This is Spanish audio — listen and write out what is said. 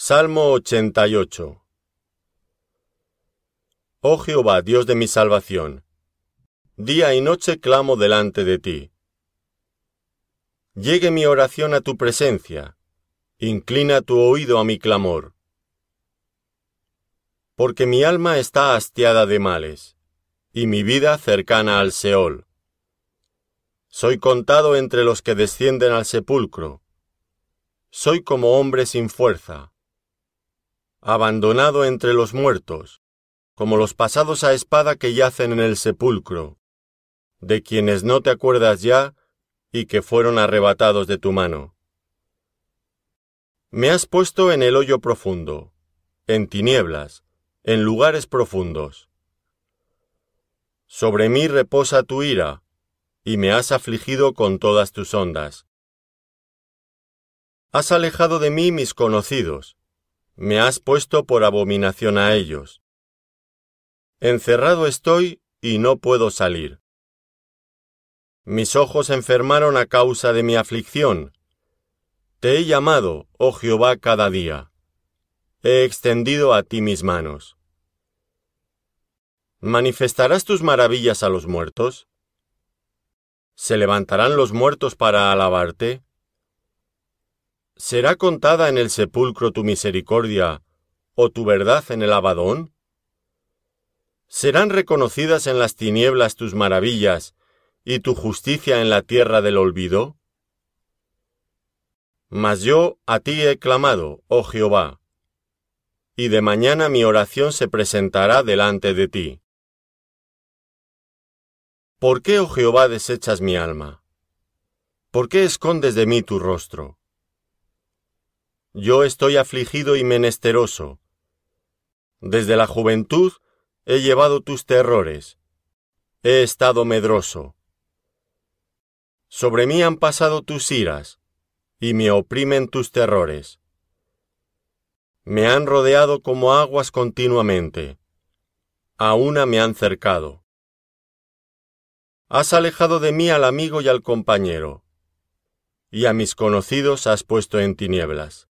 Salmo 88 Oh Jehová, Dios de mi salvación, día y noche clamo delante de ti. Llegue mi oración a tu presencia, inclina tu oído a mi clamor. Porque mi alma está hastiada de males, y mi vida cercana al Seol. Soy contado entre los que descienden al sepulcro. Soy como hombre sin fuerza abandonado entre los muertos, como los pasados a espada que yacen en el sepulcro, de quienes no te acuerdas ya y que fueron arrebatados de tu mano. Me has puesto en el hoyo profundo, en tinieblas, en lugares profundos. Sobre mí reposa tu ira, y me has afligido con todas tus ondas. Has alejado de mí mis conocidos, me has puesto por abominación a ellos. Encerrado estoy y no puedo salir. Mis ojos enfermaron a causa de mi aflicción. Te he llamado, oh Jehová, cada día. He extendido a ti mis manos. ¿Manifestarás tus maravillas a los muertos? ¿Se levantarán los muertos para alabarte? ¿Será contada en el sepulcro tu misericordia o tu verdad en el abadón? ¿Serán reconocidas en las tinieblas tus maravillas y tu justicia en la tierra del olvido? Mas yo a ti he clamado, oh Jehová, y de mañana mi oración se presentará delante de ti. ¿Por qué, oh Jehová, desechas mi alma? ¿Por qué escondes de mí tu rostro? Yo estoy afligido y menesteroso. Desde la juventud he llevado tus terrores, he estado medroso. Sobre mí han pasado tus iras, y me oprimen tus terrores. Me han rodeado como aguas continuamente, a una me han cercado. Has alejado de mí al amigo y al compañero, y a mis conocidos has puesto en tinieblas.